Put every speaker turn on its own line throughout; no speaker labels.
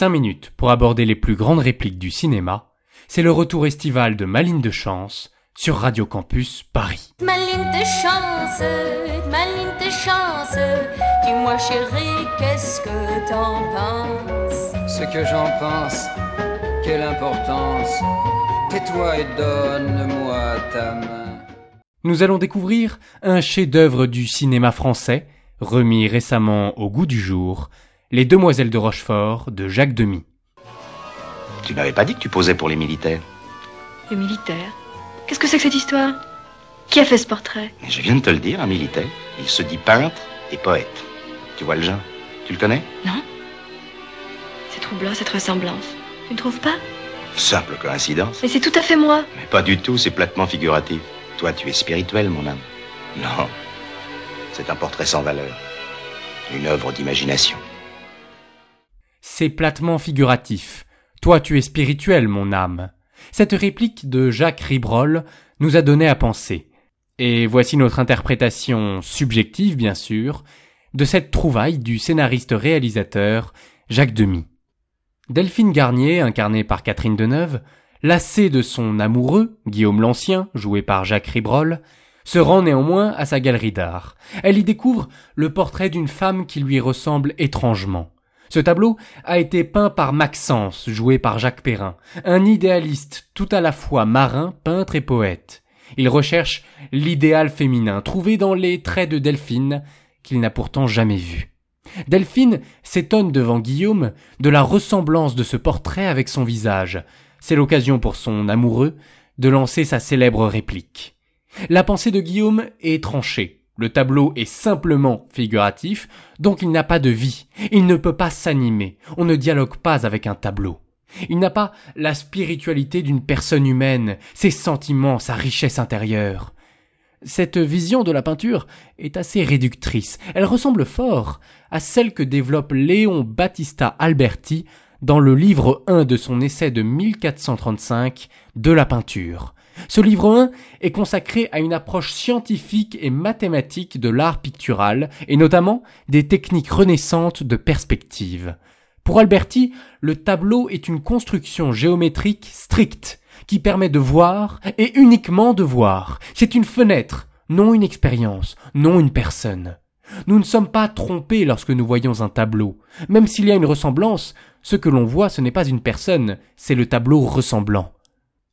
5 minutes pour aborder les plus grandes répliques du cinéma, c'est le retour estival de Maline de Chance sur Radio Campus Paris.
Maline de chance, maline de chance, dis-moi chérie, qu'est-ce que t'en penses?
Ce que j'en pense, quelle importance, tais-toi et donne-moi ta main.
Nous allons découvrir un chef-d'œuvre du cinéma français, remis récemment au goût du jour, Les Demoiselles de Rochefort de Jacques Demy.
Tu m'avais pas dit que tu posais pour les militaires
Le militaire Qu'est-ce que c'est que cette histoire? Qui a fait ce portrait?
Mais je viens de te le dire, un militaire. Il se dit peintre et poète. Tu vois le genre Tu le connais?
Non C'est troublant cette ressemblance. Tu ne trouves pas?
Simple coïncidence.
Mais c'est tout à fait moi.
Mais pas du tout, c'est platement figuratif. Toi, tu es spirituel, mon âme. Non. C'est un portrait sans valeur. Une œuvre d'imagination.
C'est platement figuratif. Toi, tu es spirituel, mon âme. Cette réplique de Jacques Ribrol nous a donné à penser. Et voici notre interprétation subjective, bien sûr, de cette trouvaille du scénariste-réalisateur Jacques Demy. Delphine Garnier, incarnée par Catherine Deneuve, lassée de son amoureux, Guillaume l'Ancien, joué par Jacques Ribrol, se rend néanmoins à sa galerie d'art. Elle y découvre le portrait d'une femme qui lui ressemble étrangement. Ce tableau a été peint par Maxence, joué par Jacques Perrin, un idéaliste tout à la fois marin, peintre et poète. Il recherche l'idéal féminin trouvé dans les traits de Delphine qu'il n'a pourtant jamais vu. Delphine s'étonne devant Guillaume de la ressemblance de ce portrait avec son visage. C'est l'occasion pour son amoureux de lancer sa célèbre réplique. La pensée de Guillaume est tranchée. Le tableau est simplement figuratif, donc il n'a pas de vie. Il ne peut pas s'animer. On ne dialogue pas avec un tableau. Il n'a pas la spiritualité d'une personne humaine, ses sentiments, sa richesse intérieure. Cette vision de la peinture est assez réductrice. Elle ressemble fort à celle que développe Léon Battista Alberti dans le livre 1 de son essai de 1435 de la peinture. Ce livre 1 est consacré à une approche scientifique et mathématique de l'art pictural, et notamment des techniques renaissantes de perspective. Pour Alberti, le tableau est une construction géométrique stricte, qui permet de voir, et uniquement de voir. C'est une fenêtre, non une expérience, non une personne. Nous ne sommes pas trompés lorsque nous voyons un tableau. Même s'il y a une ressemblance, ce que l'on voit ce n'est pas une personne, c'est le tableau ressemblant.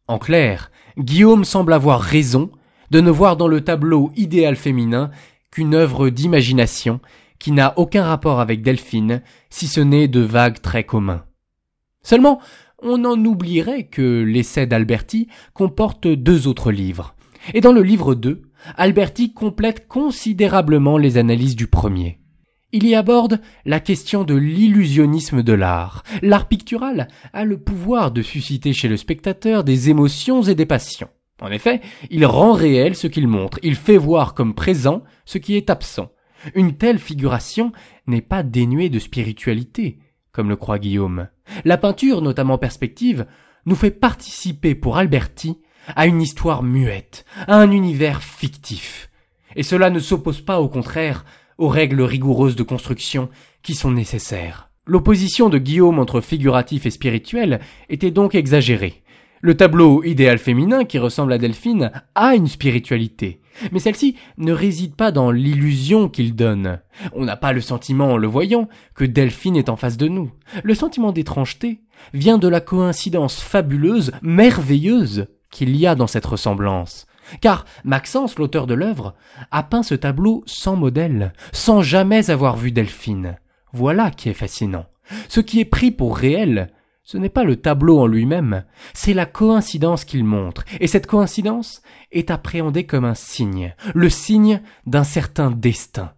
En clair, Guillaume semble avoir raison de ne voir dans le tableau idéal féminin qu'une œuvre d'imagination qui n'a aucun rapport avec Delphine, si ce n'est de vagues traits communs. Seulement, on en oublierait que l'essai d'Alberti comporte deux autres livres. Et dans le livre 2, Alberti complète considérablement les analyses du premier. Il y aborde la question de l'illusionnisme de l'art. L'art pictural a le pouvoir de susciter chez le spectateur des émotions et des passions. En effet, il rend réel ce qu'il montre, il fait voir comme présent ce qui est absent. Une telle figuration n'est pas dénuée de spiritualité, comme le croit Guillaume. La peinture, notamment perspective, nous fait participer pour Alberti à une histoire muette, à un univers fictif. Et cela ne s'oppose pas au contraire aux règles rigoureuses de construction qui sont nécessaires. L'opposition de Guillaume entre figuratif et spirituel était donc exagérée. Le tableau idéal féminin qui ressemble à Delphine a une spiritualité, mais celle-ci ne réside pas dans l'illusion qu'il donne. On n'a pas le sentiment en le voyant que Delphine est en face de nous. Le sentiment d'étrangeté vient de la coïncidence fabuleuse, merveilleuse qu'il y a dans cette ressemblance. Car Maxence, l'auteur de l'œuvre, a peint ce tableau sans modèle, sans jamais avoir vu Delphine. Voilà qui est fascinant. Ce qui est pris pour réel, ce n'est pas le tableau en lui-même, c'est la coïncidence qu'il montre, et cette coïncidence est appréhendée comme un signe, le signe d'un certain destin.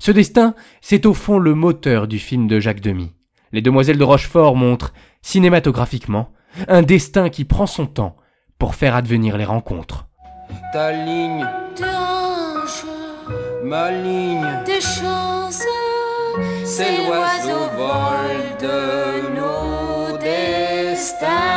Ce destin, c'est au fond le moteur du film de Jacques Demy. Les demoiselles de Rochefort montrent, cinématographiquement, un destin qui prend son temps pour faire advenir les rencontres.
Ta ligne,
Tes hanches,
ma ligne,
tes chances,
c'est l'oiseau vol de nos destins.